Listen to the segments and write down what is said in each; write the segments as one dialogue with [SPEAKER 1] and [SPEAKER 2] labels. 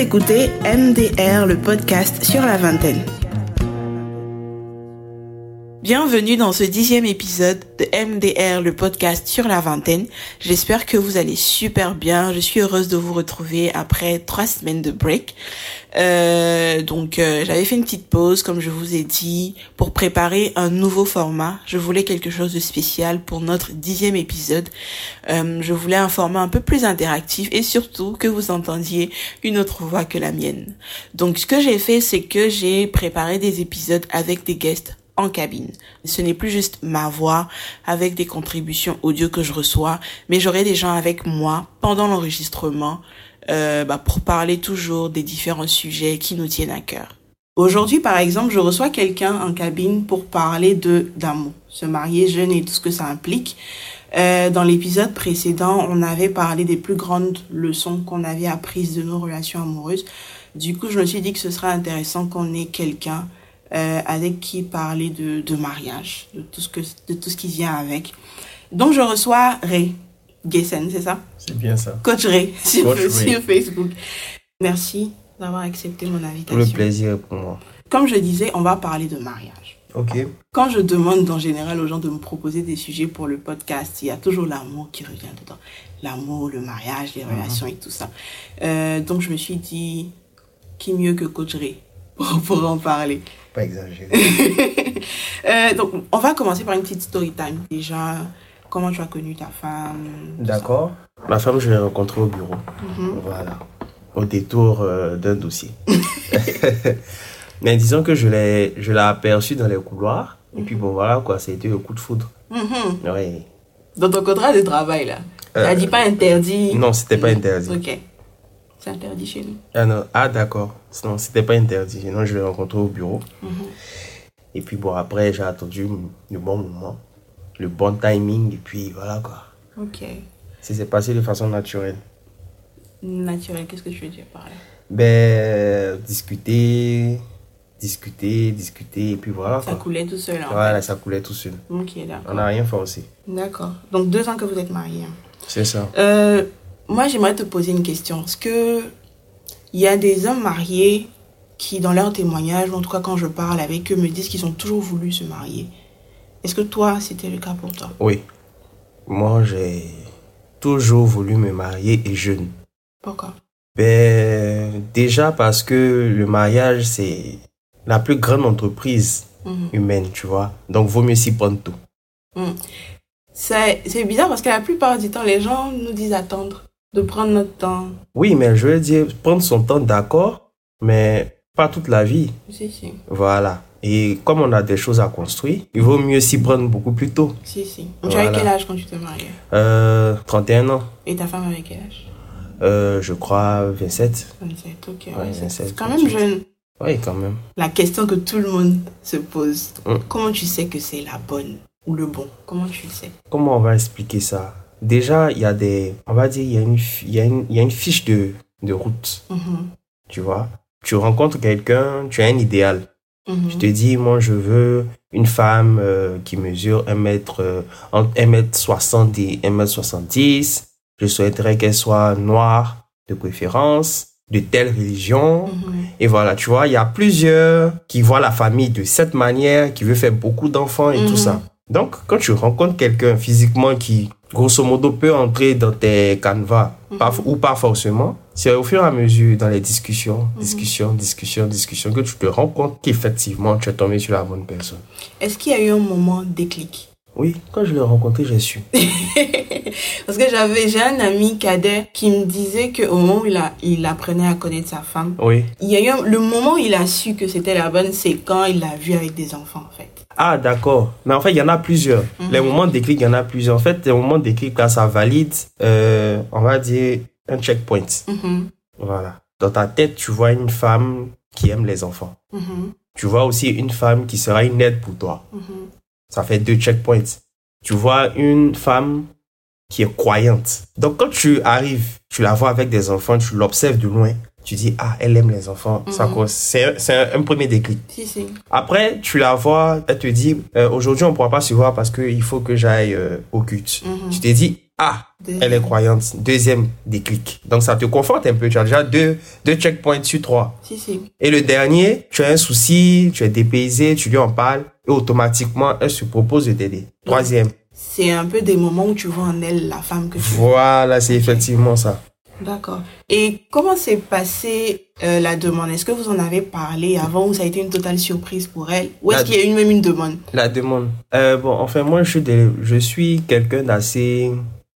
[SPEAKER 1] écoutez MDR, le podcast sur la vingtaine. Bienvenue dans ce dixième épisode de MDR, le podcast sur la vingtaine. J'espère que vous allez super bien. Je suis heureuse de vous retrouver après trois semaines de break. Euh, donc euh, j'avais fait une petite pause, comme je vous ai dit, pour préparer un nouveau format. Je voulais quelque chose de spécial pour notre dixième épisode. Euh, je voulais un format un peu plus interactif et surtout que vous entendiez une autre voix que la mienne. Donc ce que j'ai fait, c'est que j'ai préparé des épisodes avec des guests en cabine. Ce n'est plus juste ma voix avec des contributions audio que je reçois, mais j'aurai des gens avec moi pendant l'enregistrement euh, bah, pour parler toujours des différents sujets qui nous tiennent à cœur. Aujourd'hui, par exemple, je reçois quelqu'un en cabine pour parler de d'amour, se marier jeune et tout ce que ça implique. Euh, dans l'épisode précédent, on avait parlé des plus grandes leçons qu'on avait apprises de nos relations amoureuses. Du coup, je me suis dit que ce serait intéressant qu'on ait quelqu'un euh, avec qui parler de, de mariage, de tout ce que de tout ce qui vient avec. Donc je reçois Ray Gessen, c'est ça?
[SPEAKER 2] C'est bien ça.
[SPEAKER 1] Coach Ray sur,
[SPEAKER 2] Coach Ray.
[SPEAKER 1] sur Facebook. Merci d'avoir accepté mon invitation.
[SPEAKER 2] Le plaisir pour moi.
[SPEAKER 1] Comme je disais, on va parler de mariage.
[SPEAKER 2] Ok.
[SPEAKER 1] Quand je demande en général aux gens de me proposer des sujets pour le podcast, il y a toujours l'amour qui revient dedans. L'amour, le mariage, les relations et tout ça. Euh, donc je me suis dit, qui mieux que Coach Ray pour, pour en parler?
[SPEAKER 2] Pas exagéré.
[SPEAKER 1] Euh, donc, on va commencer par une petite story time. Déjà, comment tu as connu ta femme.
[SPEAKER 2] D'accord. Ma femme, je l'ai rencontrée au bureau.
[SPEAKER 1] Mhm.
[SPEAKER 2] Voilà. Au détour euh, d'un dossier. Mais disons que je l'ai, je l'ai aperçue dans les couloirs. Et puis bon, voilà quoi, c'était le coup de foudre.
[SPEAKER 1] Mhm.
[SPEAKER 2] Ouais.
[SPEAKER 1] Dans ton contrat de travail, là,
[SPEAKER 2] Euh,
[SPEAKER 1] t'as dit pas interdit
[SPEAKER 2] Non, c'était pas interdit.
[SPEAKER 1] Ok. C'est interdit chez nous.
[SPEAKER 2] Ah non, ah d'accord. Non, c'était pas interdit. Sinon, je l'ai rencontrée au bureau.
[SPEAKER 1] Mhm.
[SPEAKER 2] Et puis bon, après, j'ai attendu le bon moment, le bon timing. Et puis voilà quoi.
[SPEAKER 1] Ok.
[SPEAKER 2] Ça s'est passé de façon naturelle.
[SPEAKER 1] Naturel, qu'est-ce que tu veux dire par là?
[SPEAKER 2] Ben, discuter, discuter, discuter, et puis voilà.
[SPEAKER 1] Ça
[SPEAKER 2] Quoi.
[SPEAKER 1] coulait tout seul, en
[SPEAKER 2] Voilà, ça coulait tout seul.
[SPEAKER 1] Ok,
[SPEAKER 2] On
[SPEAKER 1] d'accord.
[SPEAKER 2] n'a rien forcé.
[SPEAKER 1] D'accord. Donc, deux ans que vous êtes mariés. hein.
[SPEAKER 2] C'est ça.
[SPEAKER 1] Euh, moi, j'aimerais te poser une question. Est-ce que il y a des hommes mariés qui, dans leurs témoignages, ou en tout cas quand je parle avec eux, me disent qu'ils ont toujours voulu se marier? Est-ce que toi, c'était le cas pour toi?
[SPEAKER 2] Oui. Moi, j'ai toujours voulu me marier et jeune.
[SPEAKER 1] Pourquoi?
[SPEAKER 2] Ben, déjà parce que le mariage, c'est la plus grande entreprise
[SPEAKER 1] Mhm.
[SPEAKER 2] humaine, tu vois. Donc, vaut mieux s'y prendre tout.
[SPEAKER 1] C'est c'est bizarre parce que la plupart du temps, les gens nous disent attendre, de prendre notre temps.
[SPEAKER 2] Oui, mais je veux dire, prendre son temps, d'accord, mais pas toute la vie.
[SPEAKER 1] Si, si.
[SPEAKER 2] Voilà. Et comme on a des choses à construire, il vaut mieux s'y prendre beaucoup plus tôt.
[SPEAKER 1] Si, si. Tu avais
[SPEAKER 2] Voilà.
[SPEAKER 1] quel âge quand tu te mariais
[SPEAKER 2] Euh, 31 ans.
[SPEAKER 1] Et ta femme avait quel âge?
[SPEAKER 2] Euh, je crois 27.
[SPEAKER 1] 27, ok.
[SPEAKER 2] Ouais,
[SPEAKER 1] ouais, c'est-
[SPEAKER 2] 27,
[SPEAKER 1] c'est quand même
[SPEAKER 2] 28.
[SPEAKER 1] jeune.
[SPEAKER 2] Oui, quand même.
[SPEAKER 1] La question que tout le monde se pose.
[SPEAKER 2] Mm.
[SPEAKER 1] Comment tu sais que c'est la bonne ou le bon? Comment tu le sais?
[SPEAKER 2] Comment on va expliquer ça? Déjà, il y a des... On va dire, il y a une, il y a une, il y a une fiche de, de route,
[SPEAKER 1] Mhm,
[SPEAKER 2] tu vois? Tu rencontres quelqu'un, tu as un idéal.
[SPEAKER 1] mhm.
[SPEAKER 2] Tu te dis, moi, je veux une femme euh, qui mesure 1 mètre, euh, entre 1 mètre 60 et 1 mètre 70. Je souhaiterais qu'elle soit noire, de préférence, de telle religion.
[SPEAKER 1] Mhm.
[SPEAKER 2] Et voilà, tu vois, il y a plusieurs qui voient la famille de cette manière, qui veut faire beaucoup d'enfants et tout ça. Donc, quand tu rencontres quelqu'un physiquement qui, grosso modo, peut entrer dans tes canevas, pas- ou pas forcément, c'est au fur et à mesure dans les discussions, discussions, discussions, discussions, que tu te rends compte qu'effectivement, tu es tombé sur la bonne personne.
[SPEAKER 1] Est-ce qu'il y a eu un moment déclic?
[SPEAKER 2] Oui, quand je l'ai rencontré, j'ai su.
[SPEAKER 1] Parce que j'avais, j'ai un ami cadet qui me disait qu'au moment où il, a, il apprenait à connaître sa femme,
[SPEAKER 2] Oui.
[SPEAKER 1] il y a eu un- le moment où il a su que c'était la bonne, c'est quand il l'a vue avec des enfants, en fait.
[SPEAKER 2] Ah, d'accord. Mais en fait, il y en a plusieurs. Les moments de déclic, il y en a plusieurs. En fait, les moments de déclic, là, ça valide, euh, on va dire, un checkpoint.
[SPEAKER 1] Mhm,
[SPEAKER 2] Voilà. Dans ta tête, tu vois une femme qui aime les enfants.
[SPEAKER 1] mhm,
[SPEAKER 2] Tu vois aussi une femme qui sera une aide pour toi.
[SPEAKER 1] mhm.
[SPEAKER 2] Ça fait deux checkpoints. Tu vois une femme qui est croyante. Donc quand tu arrives, tu la vois avec des enfants, tu l'observes de loin, tu dis, ah, elle aime les enfants. Ça
[SPEAKER 1] Mhm.
[SPEAKER 2] cause- C'est c'est un, un premier déclic.
[SPEAKER 1] Si, si.
[SPEAKER 2] Après, tu la vois, elle te dit, euh, aujourd'hui, on ne pourra pas se voir parce qu'il faut que j'aille euh, au culte.
[SPEAKER 1] Mhm.
[SPEAKER 2] Tu t'es dit, ah. Elle est croyante. Deuxième déclic. Donc ça te conforte un peu. Tu as déjà deux, deux checkpoints sur trois.
[SPEAKER 1] Si, si.
[SPEAKER 2] Et le dernier, tu as un souci, tu es dépaysé, tu lui en parles et automatiquement, elle se propose de t'aider. Troisième.
[SPEAKER 1] C'est un peu des moments où tu vois en elle la femme que tu.
[SPEAKER 2] Voilà, c'est effectivement ça.
[SPEAKER 1] D'accord. Et comment s'est passée euh, la demande? Est-ce que vous en avez parlé avant ou ça a été une totale surprise pour elle? Ou est-ce qu'il y a eu même une demande?
[SPEAKER 2] La demande. Euh, bon, enfin, moi, je je suis quelqu'un d'assez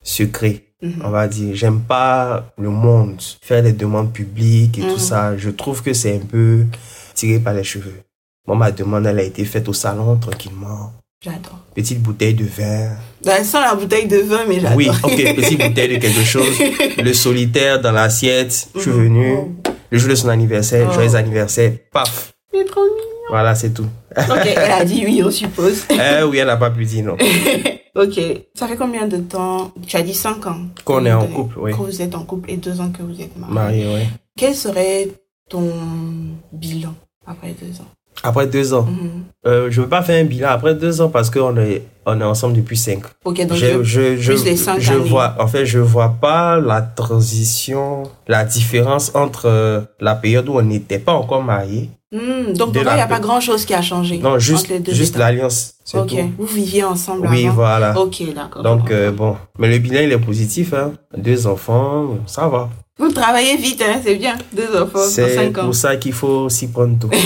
[SPEAKER 2] secret.
[SPEAKER 1] Mhm.
[SPEAKER 2] On va dire, j'aime pas le monde, faire des demandes publiques et
[SPEAKER 1] Mhm.
[SPEAKER 2] tout ça. Je trouve que c'est un peu tiré par les cheveux. Moi, ma demande, elle a été faite au salon, tranquillement.
[SPEAKER 1] J'adore.
[SPEAKER 2] Petite bouteille de vin.
[SPEAKER 1] Ben, sans la bouteille de vin, mais j'adore.
[SPEAKER 2] Oui, ok, petite bouteille de quelque chose. Le solitaire dans l'assiette. Je suis
[SPEAKER 1] Mhm.
[SPEAKER 2] venu. Le jour de son anniversaire,
[SPEAKER 1] Oh.
[SPEAKER 2] joyeux anniversaire. Paf.
[SPEAKER 1] C'est trop mignon.
[SPEAKER 2] Voilà, c'est tout.
[SPEAKER 1] Ok, elle a dit oui, on suppose.
[SPEAKER 2] Eh oui, elle n'a pas pu dire non.
[SPEAKER 1] ok. Ça fait combien de temps? Tu as dit 5 ans.
[SPEAKER 2] Qu'on est en couple, oui.
[SPEAKER 1] Que vous êtes en couple et 2 ans que vous êtes mariés.
[SPEAKER 2] Marié, oui.
[SPEAKER 1] Quel serait ton bilan après 2 ans?
[SPEAKER 2] Après deux ans.
[SPEAKER 1] Mhm.
[SPEAKER 2] Euh, je veux pas faire un bilan après deux ans parce qu'on est, on est ensemble depuis cinq.
[SPEAKER 1] Ok, donc
[SPEAKER 2] je,
[SPEAKER 1] je-
[SPEAKER 2] je, je,
[SPEAKER 1] plus les cinq
[SPEAKER 2] je
[SPEAKER 1] années.
[SPEAKER 2] vois, en fait, je vois pas la transition, la différence entre euh, la période où on n'était pas encore mariés.
[SPEAKER 1] Hmm, donc pour toi, il n'y a pas grand chose qui a changé.
[SPEAKER 2] Non, juste, juste l'alliance.
[SPEAKER 1] Ok,
[SPEAKER 2] tout.
[SPEAKER 1] vous viviez ensemble
[SPEAKER 2] Oui,
[SPEAKER 1] avant.
[SPEAKER 2] voilà.
[SPEAKER 1] Ok, d'accord.
[SPEAKER 2] Donc, euh, bon. Mais le bilan, il est positif, hein. Deux enfants, ça va.
[SPEAKER 1] Vous travaillez vite, hein, c'est bien. Deux enfants,
[SPEAKER 2] C'est
[SPEAKER 1] 5 ans.
[SPEAKER 2] pour ça qu'il faut s'y prendre tôt.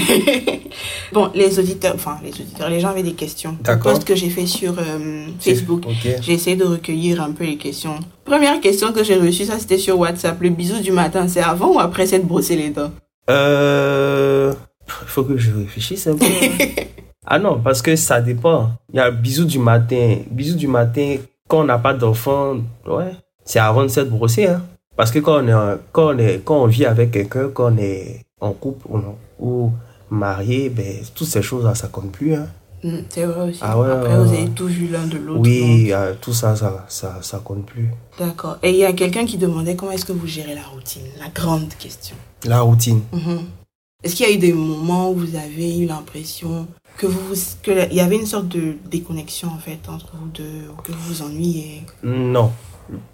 [SPEAKER 1] Bon, les auditeurs, enfin les auditeurs, les gens avaient des questions.
[SPEAKER 2] D'accord.
[SPEAKER 1] post que j'ai fait sur euh, Facebook,
[SPEAKER 2] Ok.
[SPEAKER 1] j'ai essayé de recueillir un peu les questions. Première question que j'ai reçue, ça c'était sur WhatsApp. Le bisou du matin, c'est avant ou après s'être brossé les dents?
[SPEAKER 2] Euh, faut que je réfléchisse un peu. ah non, parce que ça dépend. Il y a bisous du matin. Bisous du matin, quand on n'a pas d'enfant, ouais, c'est avant de s'être brossé, hein. Parce que quand on est, quand on est, quand on vit avec quelqu'un, quand on est en couple ou marié, ben, toutes ces choses-là, ça compte plus, hein.
[SPEAKER 1] Hmm, C'est vrai aussi.
[SPEAKER 2] Ah ouais,
[SPEAKER 1] après, vous avez tout vu l'un de l'autre.
[SPEAKER 2] Oui, euh, tout ça, ça, ça, ça compte plus.
[SPEAKER 1] D'accord. Et il y a quelqu'un qui demandait comment est-ce que vous gérez la routine La grande question.
[SPEAKER 2] La routine.
[SPEAKER 1] Mhm. Est-ce qu'il y a eu des moments où vous avez eu l'impression que vous que il y avait une sorte de déconnexion en fait entre vous deux ou que vous vous ennuyez?
[SPEAKER 2] Non.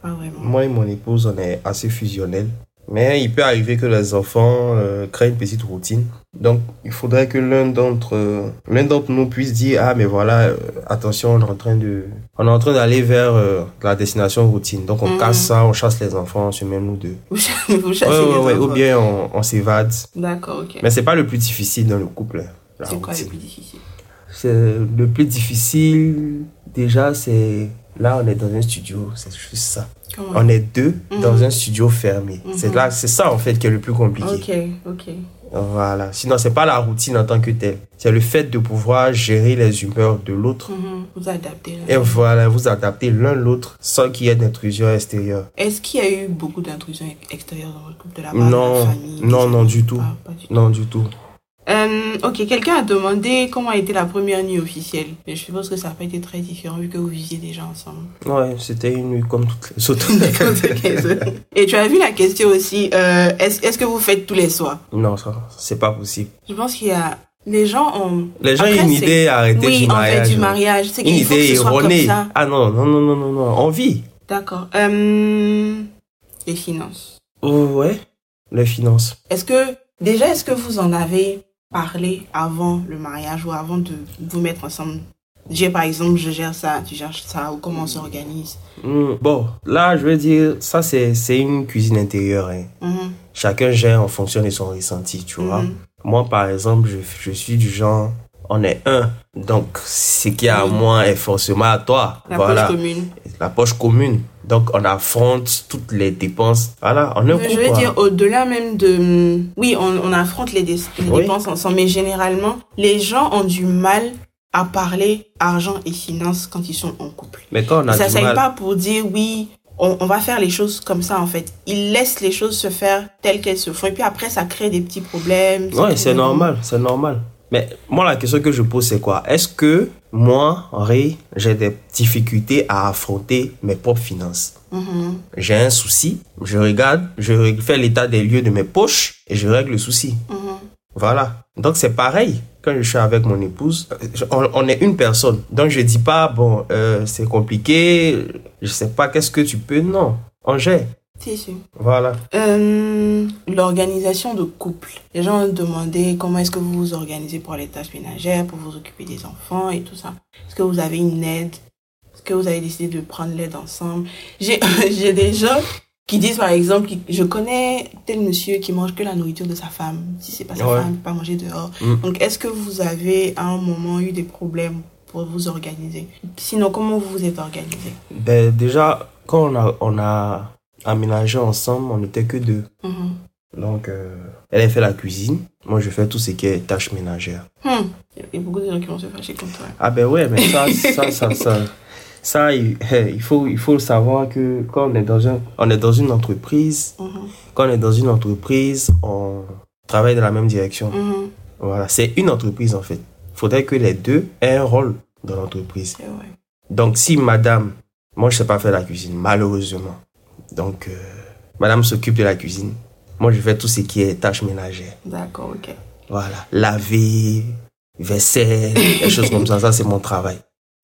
[SPEAKER 1] Vraiment.
[SPEAKER 2] Moi et mon épouse, on est assez fusionnels. Mais il peut arriver que les enfants euh, créent une petite routine. Donc, il faudrait que l'un d'entre euh, l'un d'entre nous puisse dire ah mais voilà euh, attention on est en train de on est en train d'aller vers la destination routine. Donc on
[SPEAKER 1] Mhm.
[SPEAKER 2] casse ça, on chasse les enfants, on se met nous deux.
[SPEAKER 1] Vous chassez, vous chassez
[SPEAKER 2] Ouais, ouais,
[SPEAKER 1] les
[SPEAKER 2] ouais, ou bien on, on s'évade.
[SPEAKER 1] D'accord, ok.
[SPEAKER 2] Mais c'est pas le plus difficile dans le couple.
[SPEAKER 1] C'est quoi le plus difficile?
[SPEAKER 2] C'est le plus difficile déjà c'est là on est dans un studio, c'est juste ça. On est deux
[SPEAKER 1] Mhm.
[SPEAKER 2] dans un studio fermé.
[SPEAKER 1] Mhm.
[SPEAKER 2] C'est là, c'est ça en fait qui est le plus compliqué.
[SPEAKER 1] Ok, ok.
[SPEAKER 2] Voilà. Sinon, c'est pas la routine en tant que telle. C'est le fait de pouvoir gérer les humeurs de l'autre.
[SPEAKER 1] Mhm. Vous adaptez. là.
[SPEAKER 2] Et voilà, vous adapter l'un l'autre sans qu'il y ait d'intrusion extérieure.
[SPEAKER 1] Est-ce qu'il y a eu beaucoup d'intrusions ex- extérieures dans votre couple de la part de
[SPEAKER 2] Non,
[SPEAKER 1] la famille?
[SPEAKER 2] Non, non, tout.
[SPEAKER 1] Ah, du tout.
[SPEAKER 2] Non, du tout.
[SPEAKER 1] Euh, ok, quelqu'un a demandé comment a été la première nuit officielle. Et je suppose que ça n'a pas été très différent vu que vous viviez déjà ensemble.
[SPEAKER 2] Ouais, c'était une nuit comme toutes les autres.
[SPEAKER 1] Et tu as vu la question aussi, euh, est-ce que vous faites tous les soirs?
[SPEAKER 2] Non, ça, c'est pas possible.
[SPEAKER 1] Je pense qu'il y a... Les gens ont...
[SPEAKER 2] Les gens ont une idée arrêtée
[SPEAKER 1] Oui,
[SPEAKER 2] du
[SPEAKER 1] en
[SPEAKER 2] mariage.
[SPEAKER 1] fait, du mariage. C'est
[SPEAKER 2] Une idée erronée. Ah non, non, non, non, non, non. On vit.
[SPEAKER 1] D'accord. Euh, les finances.
[SPEAKER 2] Oh, ouais. Les finances.
[SPEAKER 1] Est-ce que... Déjà, est-ce que vous en avez parlé avant le mariage ou avant de vous mettre ensemble J'ai par exemple, je gère ça, tu gères ça, ou comment on s'organise
[SPEAKER 2] Hmm, Bon, là, je veux dire, ça, c'est c'est une cuisine intérieure. hein.
[SPEAKER 1] Mhm,
[SPEAKER 2] Chacun gère en fonction de son ressenti, tu vois.
[SPEAKER 1] mhm.
[SPEAKER 2] Moi, par exemple, je, je suis du genre, on est un. Donc, ce qui est à moi est forcément à toi.
[SPEAKER 1] La
[SPEAKER 2] voilà.
[SPEAKER 1] poche commune.
[SPEAKER 2] La poche commune. Donc, on affronte toutes les dépenses. Voilà, on est
[SPEAKER 1] je veux
[SPEAKER 2] quoi.
[SPEAKER 1] dire, au-delà même de... Oui, on, on affronte les, dé- les
[SPEAKER 2] Oui.
[SPEAKER 1] dépenses ensemble, mais généralement, les gens ont du mal à parler argent et finances quand ils sont en couple.
[SPEAKER 2] Mais quand on a
[SPEAKER 1] ça ne
[SPEAKER 2] mal...
[SPEAKER 1] pas pour dire, oui, on, on va faire les choses comme ça, en fait. Ils laissent les choses se faire telles qu'elles se font. Et puis après, ça crée des petits problèmes.
[SPEAKER 2] Ouais, c'est normal, c'est normal. Mais moi, la question que je pose, c'est quoi? Est-ce que moi, Henri, j'ai des difficultés à affronter mes propres finances?
[SPEAKER 1] Mhm.
[SPEAKER 2] J'ai un souci, je regarde, je fais l'état des lieux de mes poches et je règle le souci.
[SPEAKER 1] Mhm.
[SPEAKER 2] Voilà. Donc c'est pareil. quand je suis avec mon épouse, on, on est une personne. Donc je dis pas, bon, euh, c'est compliqué, je sais pas, qu'est-ce que tu peux? Non, on gère.
[SPEAKER 1] Si, si.
[SPEAKER 2] Voilà.
[SPEAKER 1] Euh, L'organisation de couple. Les gens ont demandé comment est-ce que vous vous organisez pour les tâches ménagères, pour vous occuper des enfants et tout ça. Est-ce que vous avez une aide? Est-ce que vous avez décidé de prendre l'aide ensemble? J'ai des gens qui disent par exemple, je connais tel monsieur qui mange que la nourriture de sa femme. Si c'est pas sa
[SPEAKER 2] Ouais.
[SPEAKER 1] femme, il peut pas manger dehors.
[SPEAKER 2] Mm.
[SPEAKER 1] Donc est-ce que vous avez à un moment eu des problèmes pour vous organiser? Sinon, comment vous vous êtes organisé?
[SPEAKER 2] Ben, déjà, quand on a, on a aménagé ensemble, on n'était que deux.
[SPEAKER 1] Mhm.
[SPEAKER 2] Donc, euh, elle a fait la cuisine. Moi, je fais tout ce qui est tâches ménagères.
[SPEAKER 1] Hmm. Il y a beaucoup de gens qui vont se fâcher contre toi.
[SPEAKER 2] Ah ben ouais, mais ça, ça, ça, ça, ça, il, il faut, il faut savoir que quand on est dans un, on est dans une entreprise,
[SPEAKER 1] Mhm.
[SPEAKER 2] quand on est dans une entreprise, on travaille dans la même direction.
[SPEAKER 1] Mhm.
[SPEAKER 2] Voilà, c'est une entreprise en fait. Il faudrait que les deux aient un rôle dans l'entreprise. Donc si madame, moi je sais pas faire la cuisine, malheureusement. Donc euh, madame s'occupe de la cuisine. Moi je fais tout ce qui est tâches ménagères.
[SPEAKER 1] D'accord, ok.
[SPEAKER 2] Voilà, laver, vaisselle, des choses comme ça, ça c'est mon travail.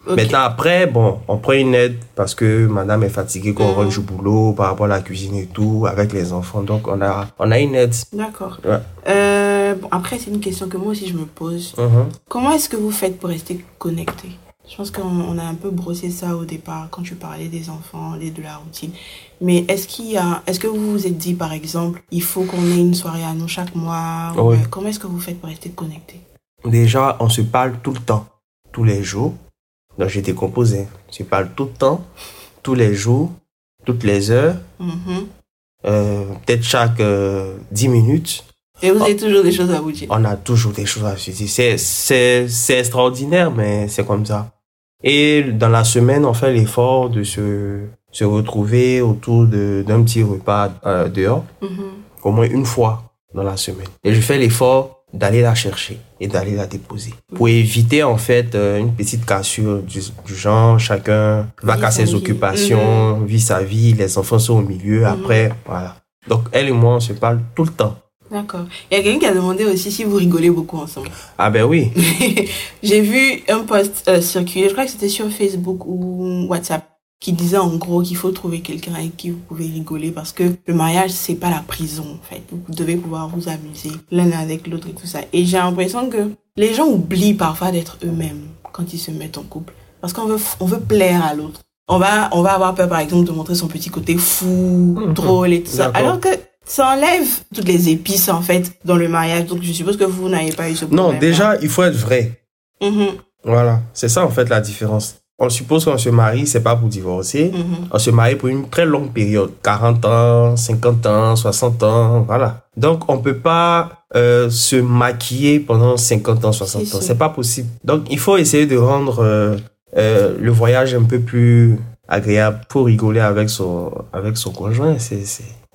[SPEAKER 2] Maintenant après, bon, on prend une aide parce que madame est fatiguée quand on
[SPEAKER 1] Mhm.
[SPEAKER 2] rentre du boulot par rapport à la cuisine et tout, avec les enfants. Donc on a, on a une aide.
[SPEAKER 1] D'accord.
[SPEAKER 2] Ouais.
[SPEAKER 1] Euh, bon, après, c'est une question que moi aussi je me pose.
[SPEAKER 2] Mhm.
[SPEAKER 1] Comment est-ce que vous faites pour rester connecté Je pense qu'on on a un peu brossé ça au départ quand tu parlais des enfants et de la routine. Mais est-ce qu'il y a, est-ce que vous vous êtes dit par exemple, il faut qu'on ait une soirée à nous chaque mois ou,
[SPEAKER 2] Oui.
[SPEAKER 1] euh, Comment est-ce que vous faites pour rester connecté
[SPEAKER 2] Déjà, on se parle tout le temps, tous les jours. Donc, j'ai décomposé. On se parle tout le temps, tous les jours, toutes les heures,
[SPEAKER 1] Mhm.
[SPEAKER 2] euh, peut-être chaque euh, 10 minutes.
[SPEAKER 1] Et vous avez toujours des choses à vous dire?
[SPEAKER 2] On a toujours des choses à se dire. C'est, c'est, c'est extraordinaire, mais c'est comme ça. Et dans la semaine, on fait l'effort de se, se retrouver autour de, d'un petit repas euh, dehors,
[SPEAKER 1] Mhm.
[SPEAKER 2] au moins une fois dans la semaine. Et je fais l'effort d'aller la chercher et d'aller la déposer. Pour éviter en fait euh, une petite cassure du, du genre, chacun va
[SPEAKER 1] sa
[SPEAKER 2] ses occupations, vit sa vie, les enfants sont au milieu, après, voilà. Donc elle et moi, on se parle tout le temps.
[SPEAKER 1] D'accord. Il y a quelqu'un qui a demandé aussi si vous rigolez beaucoup ensemble.
[SPEAKER 2] Ah ben oui,
[SPEAKER 1] J'ai vu un post euh, circuler, je crois que c'était sur Facebook ou WhatsApp, qui disait en gros qu'il faut trouver quelqu'un avec qui vous pouvez rigoler parce que le mariage c'est pas la prison en fait. Vous devez pouvoir vous amuser l'un avec l'autre et tout ça. Et j'ai l'impression que les gens oublient parfois d'être eux-mêmes quand ils se mettent en couple parce qu'on veut on veut plaire à l'autre. On va on va avoir peur par exemple de montrer son petit côté fou,
[SPEAKER 2] Mhm.
[SPEAKER 1] drôle et tout ça. Alors que ça enlève toutes les épices en fait dans le mariage. Donc je suppose que vous n'avez pas eu ce problème.
[SPEAKER 2] non, déjà, il faut être vrai.
[SPEAKER 1] Mhm,
[SPEAKER 2] Voilà, c'est ça en fait la différence. On suppose qu'on se marie, c'est pas pour divorcer.
[SPEAKER 1] mhm.
[SPEAKER 2] On se marie pour une très longue période, 40 ans, 50 ans, 60 ans, voilà. Donc on peut pas euh, se maquiller pendant 50 ans, 60
[SPEAKER 1] C'est
[SPEAKER 2] ans, c'est pas possible. Donc il faut essayer de rendre euh, euh, le voyage un peu plus agréable pour rigoler avec son avec son conjoint, c'est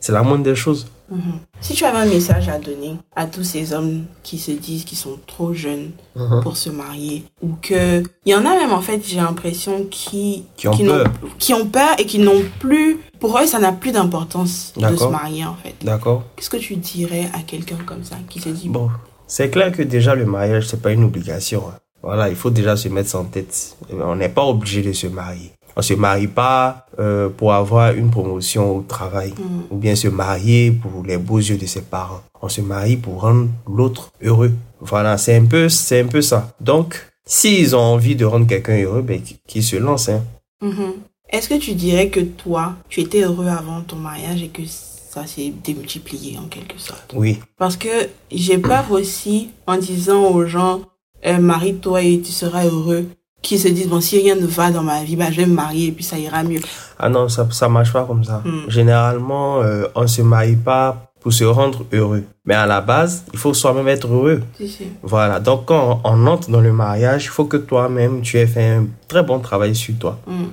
[SPEAKER 2] c'est la moindre des choses.
[SPEAKER 1] Mhm. Si tu avais un message à donner à tous ces hommes qui se disent qu'ils sont trop jeunes
[SPEAKER 2] Mhm.
[SPEAKER 1] pour se marier, ou que il y en a même en fait, j'ai l'impression qui
[SPEAKER 2] Qui ont peur.
[SPEAKER 1] qui ont peur et qui n'ont plus, pour eux ça n'a plus d'importance de se marier en fait.
[SPEAKER 2] D'accord.
[SPEAKER 1] Qu'est-ce que tu dirais à quelqu'un comme ça qui se dit
[SPEAKER 2] Bon, c'est clair que déjà le mariage c'est pas une obligation. hein. Voilà, il faut déjà se mettre en tête. On n'est pas obligé de se marier. On se marie pas euh, pour avoir une promotion au travail
[SPEAKER 1] Mhm.
[SPEAKER 2] ou bien se marier pour les beaux yeux de ses parents. On se marie pour rendre l'autre heureux. Voilà, c'est un peu c'est un peu ça. Donc, s'ils ont envie de rendre quelqu'un heureux, ben qu'ils- se lancent hein.
[SPEAKER 1] Mhm. Est-ce que tu dirais que toi, tu étais heureux avant ton mariage et que ça s'est démultiplié en quelque sorte?
[SPEAKER 2] Oui.
[SPEAKER 1] Parce que j'ai peur aussi en disant aux gens, euh, marie-toi et tu seras heureux, qui se disent, bon, si rien ne va dans ma vie, bah, je vais me marier et puis ça ira mieux.
[SPEAKER 2] Ah non, ça ça marche pas comme ça.
[SPEAKER 1] Hmm.
[SPEAKER 2] Généralement, euh, on se marie pas pour se rendre heureux. Mais à la base, il faut soi-même être heureux.
[SPEAKER 1] Si, si.
[SPEAKER 2] Voilà, donc quand on entre dans le mariage, il faut que toi-même, tu aies fait un très bon travail sur toi.
[SPEAKER 1] Mm.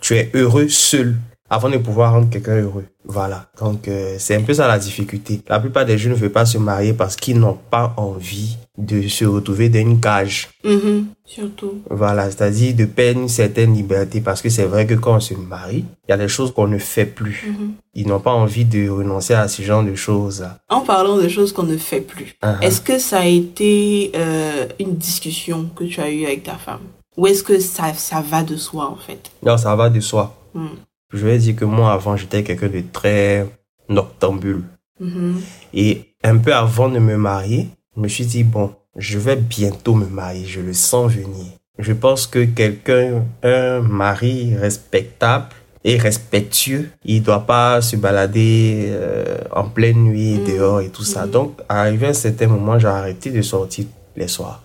[SPEAKER 2] Tu es heureux seul avant de pouvoir rendre quelqu'un heureux. Voilà. Donc, euh, c'est un peu ça la difficulté. La plupart des jeunes ne veulent pas se marier parce qu'ils n'ont pas envie de se retrouver dans une cage.
[SPEAKER 1] Mhm. Surtout.
[SPEAKER 2] Voilà, c'est-à-dire de perdre une certaine liberté parce que c'est vrai que quand on se marie, il y a des choses qu'on ne fait plus.
[SPEAKER 1] Mhm.
[SPEAKER 2] Ils n'ont pas envie de renoncer à ce genre de choses.
[SPEAKER 1] En parlant de choses qu'on ne fait plus,
[SPEAKER 2] Uh-huh.
[SPEAKER 1] est-ce que ça a été euh, une discussion que tu as eue avec ta femme? Ou est-ce que ça, ça va de soi en fait?
[SPEAKER 2] Non, ça va de soi.
[SPEAKER 1] Hmm.
[SPEAKER 2] Je vais dire que moi, avant, j'étais quelqu'un de très noctambule.
[SPEAKER 1] Mhm.
[SPEAKER 2] Et un peu avant de me marier, je me suis dit, bon, je vais bientôt me marier, je le sens venir. Je pense que quelqu'un, un mari respectable et respectueux, il doit pas se balader euh, en pleine nuit
[SPEAKER 1] Mhm.
[SPEAKER 2] dehors et tout ça.
[SPEAKER 1] Mhm.
[SPEAKER 2] Donc, arrivé à un certain moment, j'ai arrêté de sortir les soirs.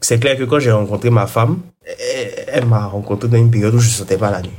[SPEAKER 2] C'est clair que quand j'ai rencontré ma femme, elle, elle m'a rencontré dans une période où je ne sortais pas la nuit.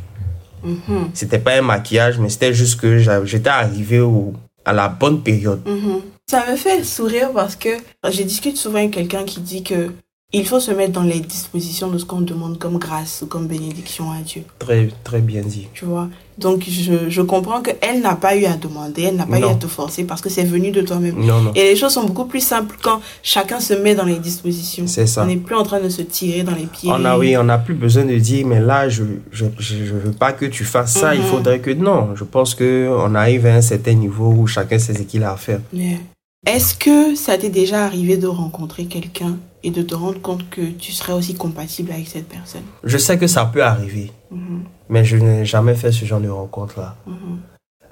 [SPEAKER 1] Mhm.
[SPEAKER 2] C'était pas un maquillage, mais c'était juste que j'étais arrivé au, à la bonne période.
[SPEAKER 1] Mhm. Ça me fait sourire parce que je discute souvent avec quelqu'un qui dit que il faut se mettre dans les dispositions de ce qu'on demande comme grâce ou comme bénédiction à Dieu.
[SPEAKER 2] Très, très bien dit.
[SPEAKER 1] Tu vois? Donc je, je comprends qu'elle n'a pas eu à demander, elle n'a pas eu à te forcer parce que c'est venu de toi-même.
[SPEAKER 2] Non, non.
[SPEAKER 1] Et les choses sont beaucoup plus simples quand chacun se met dans les dispositions.
[SPEAKER 2] C'est ça.
[SPEAKER 1] On n'est plus en train de se tirer dans les pieds.
[SPEAKER 2] On a, oui, on n'a plus besoin de dire, mais là, je, je, je, je veux pas que tu fasses ça, il
[SPEAKER 1] Mhm.
[SPEAKER 2] faudrait que, non. Je pense que on arrive à un certain niveau où chacun sait ce qu'il a à faire.
[SPEAKER 1] Yeah. Est-ce que ça t'est déjà arrivé de rencontrer quelqu'un et de te rendre compte que tu serais aussi compatible avec cette personne
[SPEAKER 2] Je sais que ça peut arriver,
[SPEAKER 1] Mhm,
[SPEAKER 2] mais je n'ai jamais fait ce genre de rencontre-là.
[SPEAKER 1] mhm,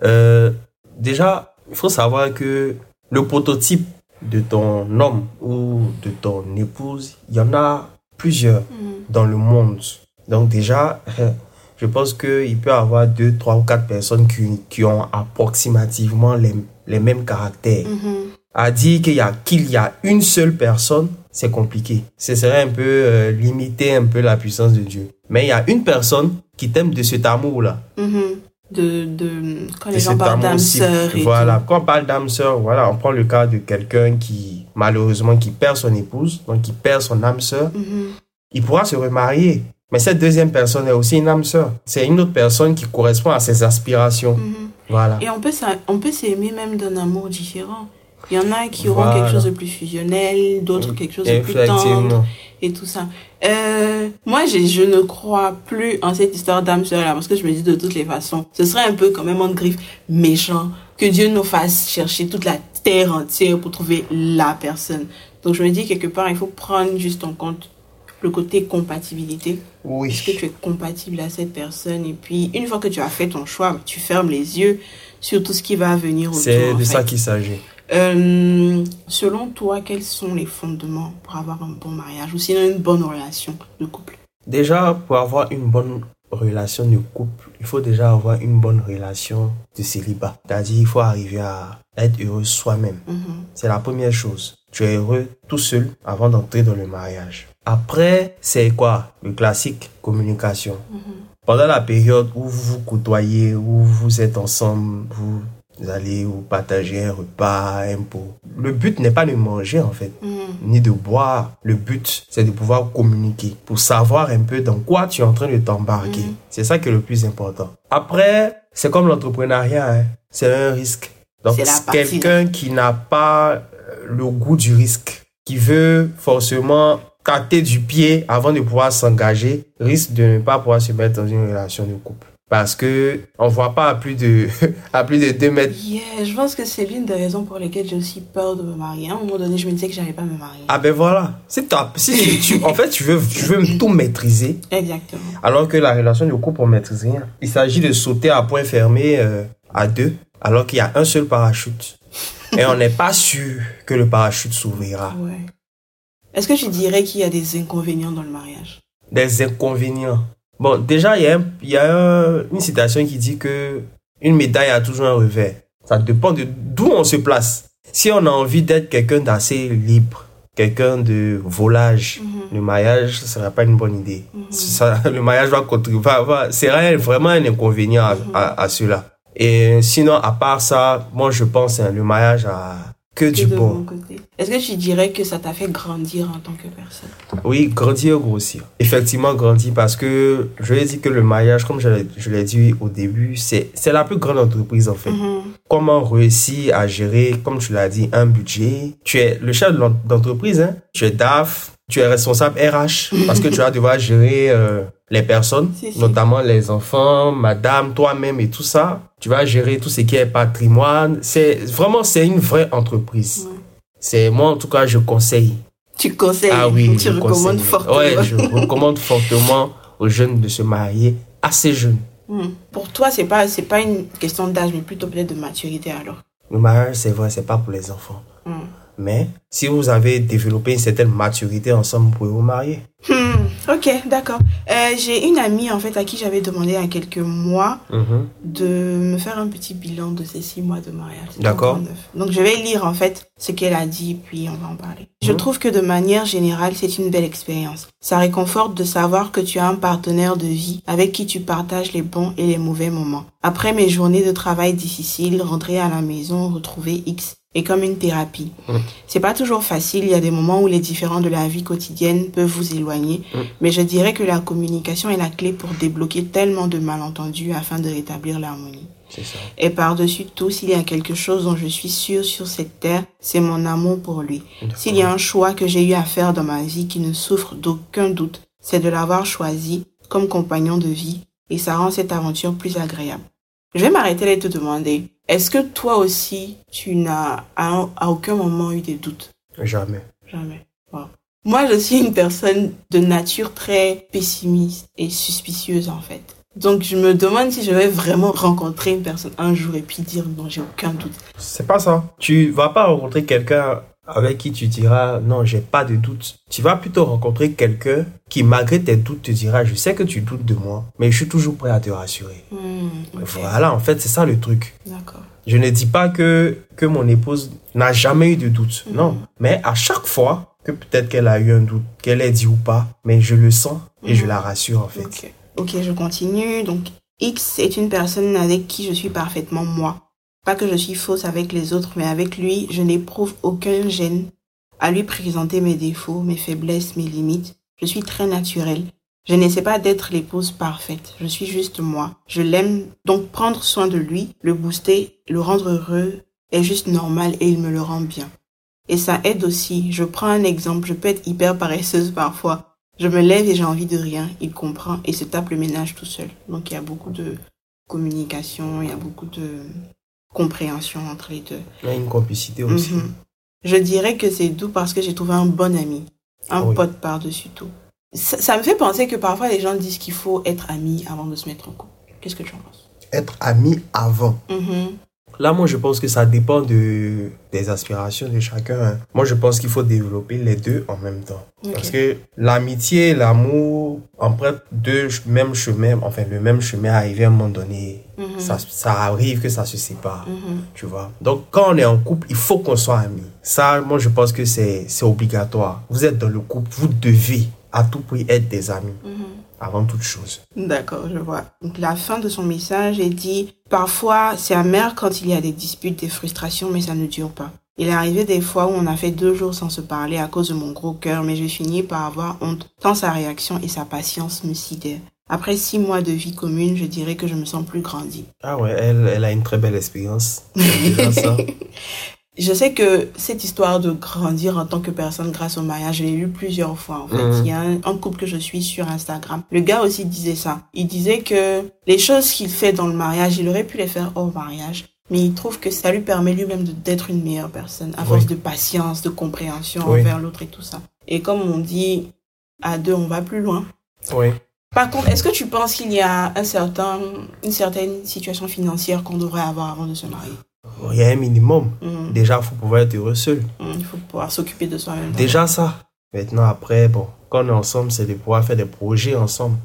[SPEAKER 2] Euh, déjà, il faut savoir que le prototype de ton homme ou de ton épouse, il y en a plusieurs
[SPEAKER 1] mhm.
[SPEAKER 2] dans le monde. Donc déjà, je pense qu'il peut y avoir deux, trois ou quatre personnes qui, qui ont approximativement les, les mêmes caractères. À dire qu'il y a, qu'il y a une seule personne, c'est compliqué. Ce serait un peu euh, limiter un peu la puissance de Dieu. Mais il y a une personne qui t'aime de cet amour-là.
[SPEAKER 1] Mhm. De, de, quand
[SPEAKER 2] de
[SPEAKER 1] les gens parlent d'âme sœur
[SPEAKER 2] Voilà. Quand on parle d'âme sœur, voilà, on prend le cas de quelqu'un qui, malheureusement, qui perd son épouse, donc qui perd son âme sœur.
[SPEAKER 1] Mhm.
[SPEAKER 2] il pourra se remarier. Mais cette deuxième personne est aussi une âme sœur. C'est une autre personne qui correspond à ses aspirations.
[SPEAKER 1] Mhm.
[SPEAKER 2] Voilà.
[SPEAKER 1] Et on peut, on peut s'aimer même d'un amour différent. Il y en a qui auront
[SPEAKER 2] Voilà.
[SPEAKER 1] quelque chose de plus fusionnel, d'autres quelque chose de plus tendre et tout ça. Euh, moi, j'ai- je ne crois plus en cette histoire d'âme sœur là parce que je me dis de toutes les façons, ce serait un peu quand même un griffe méchant que Dieu nous fasse chercher toute la terre entière pour trouver la personne. Donc je me dis quelque part, il faut prendre juste en compte le côté compatibilité. Est-ce que
[SPEAKER 2] Oui.
[SPEAKER 1] tu es compatible à cette personne? Et puis, une fois que tu as fait ton choix, tu fermes les yeux sur tout ce qui va venir autour.
[SPEAKER 2] C'est
[SPEAKER 1] en
[SPEAKER 2] de
[SPEAKER 1] fait.
[SPEAKER 2] ça qu'il s'agit.
[SPEAKER 1] Euh, selon toi, quels sont les fondements pour avoir un bon mariage ou sinon une bonne relation de couple?
[SPEAKER 2] Déjà, pour avoir une bonne relation de couple, il faut déjà avoir une bonne relation de célibat. C'est-à-dire, il faut arriver à être heureux soi-même.
[SPEAKER 1] Mhm.
[SPEAKER 2] C'est la première chose. Tu es heureux tout seul avant d'entrer dans le mariage. Après, c'est quoi? Le classique, communication.
[SPEAKER 1] Mhm.
[SPEAKER 2] Pendant la période où vous vous côtoyez, où vous êtes ensemble, vous allez vous partager un repas, un pot. Le but n'est pas de manger en fait,
[SPEAKER 1] Mhm.
[SPEAKER 2] ni de boire. Le but, c'est de pouvoir communiquer pour savoir un peu dans quoi tu es en train de t'embarquer.
[SPEAKER 1] Mhm.
[SPEAKER 2] C'est ça qui est le plus important. Après, c'est comme l'entrepreneuriat, hein. c'est un risque. Donc, quelqu'un qui n'a pas euh, le goût du risque, qui veut forcément tâter du pied avant de pouvoir s'engager, risque de ne pas pouvoir se mettre dans une relation de couple. Parce que on voit pas à plus de, à plus de 2 mètres.
[SPEAKER 1] Yeah, je pense que c'est l'une des raisons pour lesquelles j'ai aussi peur de me marier. À un moment donné, je me disais que j'allais pas me marier.
[SPEAKER 2] Ah ben voilà. Si, si tu, en fait, tu veux, tu veux tout maîtriser,
[SPEAKER 1] Exactement.
[SPEAKER 2] alors que la relation de couple, on maîtrise rien. Il s'agit de sauter à point fermé euh, à deux, alors qu'il y a un seul parachute. Et on n'est pas sûr que le parachute s'ouvrira.
[SPEAKER 1] Ouais. Est-ce que tu dirais qu'il y a des inconvénients dans le mariage?
[SPEAKER 2] Des inconvénients. Bon, déjà, il y a, un- y a un- une citation qui dit que une médaille a toujours un revers. Ça dépend de d'où on se place. Si on a envie d'être quelqu'un d'assez libre, quelqu'un de volage,
[SPEAKER 1] Mhm.
[SPEAKER 2] le mariage, ce sera pas une bonne idée.
[SPEAKER 1] Mhm.
[SPEAKER 2] Ça, le mariage va contribuer, va, va, sera vraiment un inconvénient à,
[SPEAKER 1] Mhm.
[SPEAKER 2] à, à cela. Et sinon, à part ça, moi, je pense, hein, le mariage a que, du
[SPEAKER 1] de
[SPEAKER 2] bon.
[SPEAKER 1] mon côté. Est-ce que tu dirais que ça t'a fait grandir en tant que personne?
[SPEAKER 2] Oui, grandir, grossir. Effectivement, grandir parce que je l'ai dit que le mariage, comme je l'ai- je l'ai dit au début, c'est c'est la plus grande entreprise en fait.
[SPEAKER 1] Mhm.
[SPEAKER 2] Comment réussir à gérer, comme tu l'as dit, un budget? Tu es le chef d'entreprise, hein? tu es DAF, tu es responsable RH parce que tu vas devoir gérer euh, les personnes,
[SPEAKER 1] Si, si.
[SPEAKER 2] notamment les enfants, madame, toi-même et tout ça. Tu vas gérer tout ce qui est patrimoine. C'est vraiment, c'est une vraie entreprise.
[SPEAKER 1] Ouais.
[SPEAKER 2] C'est moi en tout cas, je conseille.
[SPEAKER 1] Tu conseilles,
[SPEAKER 2] Ah oui,
[SPEAKER 1] tu
[SPEAKER 2] je
[SPEAKER 1] recommandes
[SPEAKER 2] conseille.
[SPEAKER 1] fortement.
[SPEAKER 2] Ouais, je recommande fortement aux jeunes de se marier assez jeunes.
[SPEAKER 1] Mhm. Pour toi, c'est pas c'est pas une question d'âge, mais plutôt peut-être de maturité alors.
[SPEAKER 2] Le mariage, c'est vrai, c'est pas pour les enfants.
[SPEAKER 1] Mhm.
[SPEAKER 2] Mais si vous avez développé une certaine maturité ensemble, vous pouvez vous marier.
[SPEAKER 1] Hmm, ok, d'accord. Euh, J'ai une amie en fait à qui j'avais demandé a quelques mois
[SPEAKER 2] Mhm.
[SPEAKER 1] de me faire un petit bilan de ces six mois de mariage.
[SPEAKER 2] D'accord.
[SPEAKER 1] Donc je vais lire en fait ce qu'elle a dit puis on va en parler. Je
[SPEAKER 2] Mhm.
[SPEAKER 1] trouve que de manière générale c'est une belle expérience. Ça réconforte de savoir que tu as un partenaire de vie avec qui tu partages les bons et les mauvais moments. Après mes journées de travail difficiles, rentrer à la maison, retrouver X est comme une thérapie.
[SPEAKER 2] Mhm.
[SPEAKER 1] C'est pas toujours facile, il y a des moments où les différends de la vie quotidienne peuvent vous éloigner,
[SPEAKER 2] Mhm.
[SPEAKER 1] mais je dirais que la communication est la clé pour débloquer tellement de malentendus afin de rétablir l'harmonie. Et par-dessus tout, s'il y a quelque chose dont je suis sûre sur cette terre, c'est mon amour pour lui. S'il y a un choix que j'ai eu à faire dans ma vie qui ne souffre d'aucun doute, c'est de l'avoir choisi comme compagnon de vie et ça rend cette aventure plus agréable. Je vais m'arrêter là et te demander, est-ce que toi aussi, tu n'as à, à aucun moment eu des doutes?
[SPEAKER 2] Jamais.
[SPEAKER 1] Jamais. Wow. Moi, je suis une personne de nature très pessimiste et suspicieuse en fait. Donc je me demande si je vais vraiment rencontrer une personne un jour et puis dire non, j'ai aucun doute.
[SPEAKER 2] C'est pas ça. Tu vas pas rencontrer quelqu'un avec qui tu diras non, j'ai pas de doute. Tu vas plutôt rencontrer quelqu'un qui, malgré tes doutes, te dira je sais que tu doutes de moi, mais je suis toujours prêt à te rassurer.
[SPEAKER 1] Hmm.
[SPEAKER 2] Voilà, en fait, c'est ça le truc.
[SPEAKER 1] D'accord.
[SPEAKER 2] Je ne dis pas que, que mon épouse n'a jamais eu de doute. Non. Mais à chaque fois que peut-être qu'elle a eu un doute, qu'elle ait dit ou pas, mais je le sens et je
[SPEAKER 1] Mhm.
[SPEAKER 2] la rassure en fait.
[SPEAKER 1] Ok. Ok, je continue. Donc, X est une personne avec qui je suis parfaitement moi. Pas que je suis fausse avec les autres, mais avec lui, je n'éprouve aucun gêne à lui présenter mes défauts, mes faiblesses, mes limites. Je suis très naturelle. Je n'essaie pas d'être l'épouse parfaite. Je suis juste moi. Je l'aime, donc prendre soin de lui, le booster, le rendre heureux est juste normal et il me le rend bien. Et ça aide aussi. Je prends un exemple. Je peux être hyper paresseuse parfois. Je me lève et j'ai envie de rien. Il comprend et se tape le ménage tout seul. Donc il y a beaucoup de communication, il y a beaucoup de compréhension entre les deux.
[SPEAKER 2] Il y a une complicité aussi.
[SPEAKER 1] Mhm. Je dirais que c'est doux parce que j'ai trouvé un bon ami, un
[SPEAKER 2] Oui.
[SPEAKER 1] pote par-dessus tout. Ça, ça me fait penser que parfois les gens disent qu'il faut être ami avant de se mettre en couple. Qu'est-ce que tu en penses?
[SPEAKER 2] Être ami avant.
[SPEAKER 1] Mhm.
[SPEAKER 2] Là, moi, je pense que ça dépend de, des aspirations de chacun. hein. Moi, je pense qu'il faut développer les deux en même temps. Parce que l'amitié et l'amour empruntent deux mêmes chemins, enfin, le même chemin arrivé à un moment donné.
[SPEAKER 1] Mhm.
[SPEAKER 2] Ça, ça arrive que ça se sépare.
[SPEAKER 1] Mhm.
[SPEAKER 2] Tu vois. Donc, quand on est en couple, il faut qu'on soit amis. Ça, moi, je pense que c'est obligatoire. Vous êtes dans le couple, vous devez à tout prix être des amis
[SPEAKER 1] Mhm.
[SPEAKER 2] Avant toute chose.
[SPEAKER 1] D'accord, je vois. Donc la fin de son message est dit Parfois, c'est amer quand il y a des disputes, des frustrations, mais ça ne dure pas. Il est arrivé des fois où on a fait deux jours sans se parler à cause de mon gros cœur, mais je finis par avoir honte, tant sa réaction et sa patience me sidèrent. Après six mois de vie commune, je dirais que je me sens plus grandi.
[SPEAKER 2] Ah ouais, elle, elle a une très belle expérience. Ça.
[SPEAKER 1] Je sais que cette histoire de grandir en tant que personne grâce au mariage, je l'ai lu plusieurs fois en fait.
[SPEAKER 2] Mhm.
[SPEAKER 1] Il y a un, un couple que je suis sur Instagram. Le gars aussi disait ça. Il disait que les choses qu'il fait dans le mariage, il aurait pu les faire hors mariage. Mais il trouve que ça lui permet lui-même d'être une meilleure personne à
[SPEAKER 2] Oui.
[SPEAKER 1] force de patience, de compréhension
[SPEAKER 2] Oui.
[SPEAKER 1] envers l'autre et tout ça. Et comme on dit, à deux, on va plus loin.
[SPEAKER 2] Oui.
[SPEAKER 1] Par contre, est-ce que tu penses qu'il y a un certain, une certaine situation financière qu'on devrait avoir avant de se marier?
[SPEAKER 2] Il y a un minimum.
[SPEAKER 1] Mhm.
[SPEAKER 2] Déjà, il faut pouvoir être heureux seul.
[SPEAKER 1] Mhm. Il faut pouvoir s'occuper de soi-même.
[SPEAKER 2] Déjà ça. Maintenant, après, bon, quand on est ensemble, c'est de pouvoir faire des projets ensemble.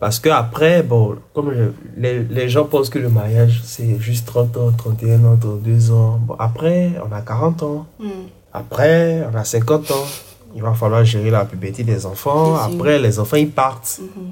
[SPEAKER 2] Parce que après, bon, comme je- les, les gens pensent que le mariage, c'est juste 30 ans, 31 ans, 32 ans. Bon, après, on a 40 ans.
[SPEAKER 1] Mhm.
[SPEAKER 2] Après, on a 50 ans. Il va falloir gérer la puberté des enfants. Après, les enfants, ils partent.
[SPEAKER 1] Mhm.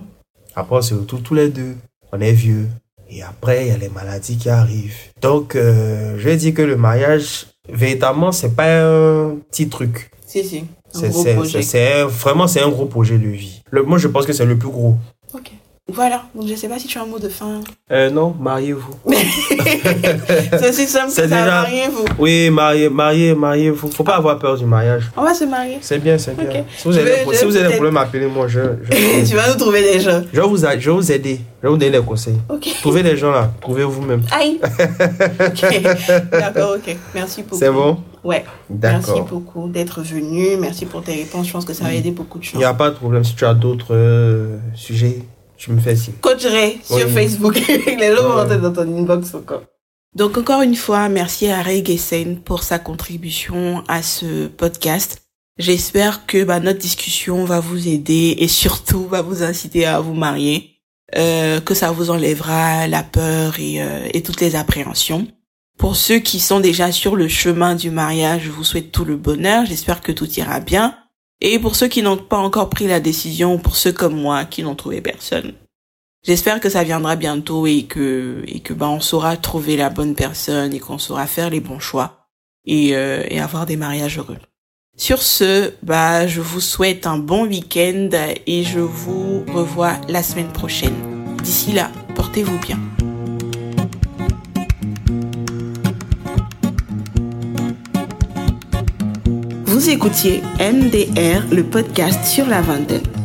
[SPEAKER 2] Après, on se retrouve tous les deux. On est vieux. Et après, il y a les maladies qui arrivent. Donc, euh, je vais dire que le mariage, véritablement, c'est pas un petit truc.
[SPEAKER 1] Si, si.
[SPEAKER 2] C'est, vraiment, c'est un gros projet de vie. Le, moi, je pense que c'est le plus gros.
[SPEAKER 1] Ok. Voilà. Donc, je sais pas si tu as un mot de fin.
[SPEAKER 2] Euh, non, mariez-vous.
[SPEAKER 1] c'est aussi simple
[SPEAKER 2] C'est
[SPEAKER 1] que ça.
[SPEAKER 2] déjà-
[SPEAKER 1] Mariez-vous.
[SPEAKER 2] Oui, mariez, mariez, mariez-vous. Faut pas avoir peur du mariage.
[SPEAKER 1] On va se marier.
[SPEAKER 2] C'est bien, c'est bien. Si vous avez, des,
[SPEAKER 1] je
[SPEAKER 2] si
[SPEAKER 1] vais
[SPEAKER 2] vous avez des
[SPEAKER 1] peut-être-
[SPEAKER 2] problèmes, appelez-moi. Je, je,
[SPEAKER 1] tu vas nous trouver des gens.
[SPEAKER 2] je vais vous, a- je vais vous aider. Je vais vous donner des conseils. Trouvez des gens là. Trouvez vous-même.
[SPEAKER 1] Aïe. ok. D'accord, ok. Merci beaucoup.
[SPEAKER 2] C'est bon?
[SPEAKER 1] Ouais. Merci beaucoup d'être venu. Merci pour tes réponses. Je pense que ça va aider beaucoup de gens.
[SPEAKER 2] Il n'y a pas de problème. Si tu as d'autres euh, sujets, tu me fais signe.
[SPEAKER 1] Coach Ray sur. Facebook. Les gens vont rentrer dans ton inbox encore. Donc encore une fois, merci à Ray Gessen pour sa contribution à ce podcast. J'espère que bah, notre discussion va vous aider et surtout va vous inciter à vous marier, euh, que ça vous enlèvera la peur et, euh, et toutes les appréhensions. Pour ceux qui sont déjà sur le chemin du mariage, je vous souhaite tout le bonheur. J'espère que tout ira bien. Et pour ceux qui n'ont pas encore pris la décision, pour ceux comme moi qui n'ont trouvé personne, j'espère que ça viendra bientôt et que et que bah on saura trouver la bonne personne et qu'on saura faire les bons choix et euh, et avoir des mariages heureux. Sur ce, bah je vous souhaite un bon week-end et je vous revois la semaine prochaine. D'ici là, portez-vous bien. Vous écoutiez MDR, le podcast sur la vingtaine.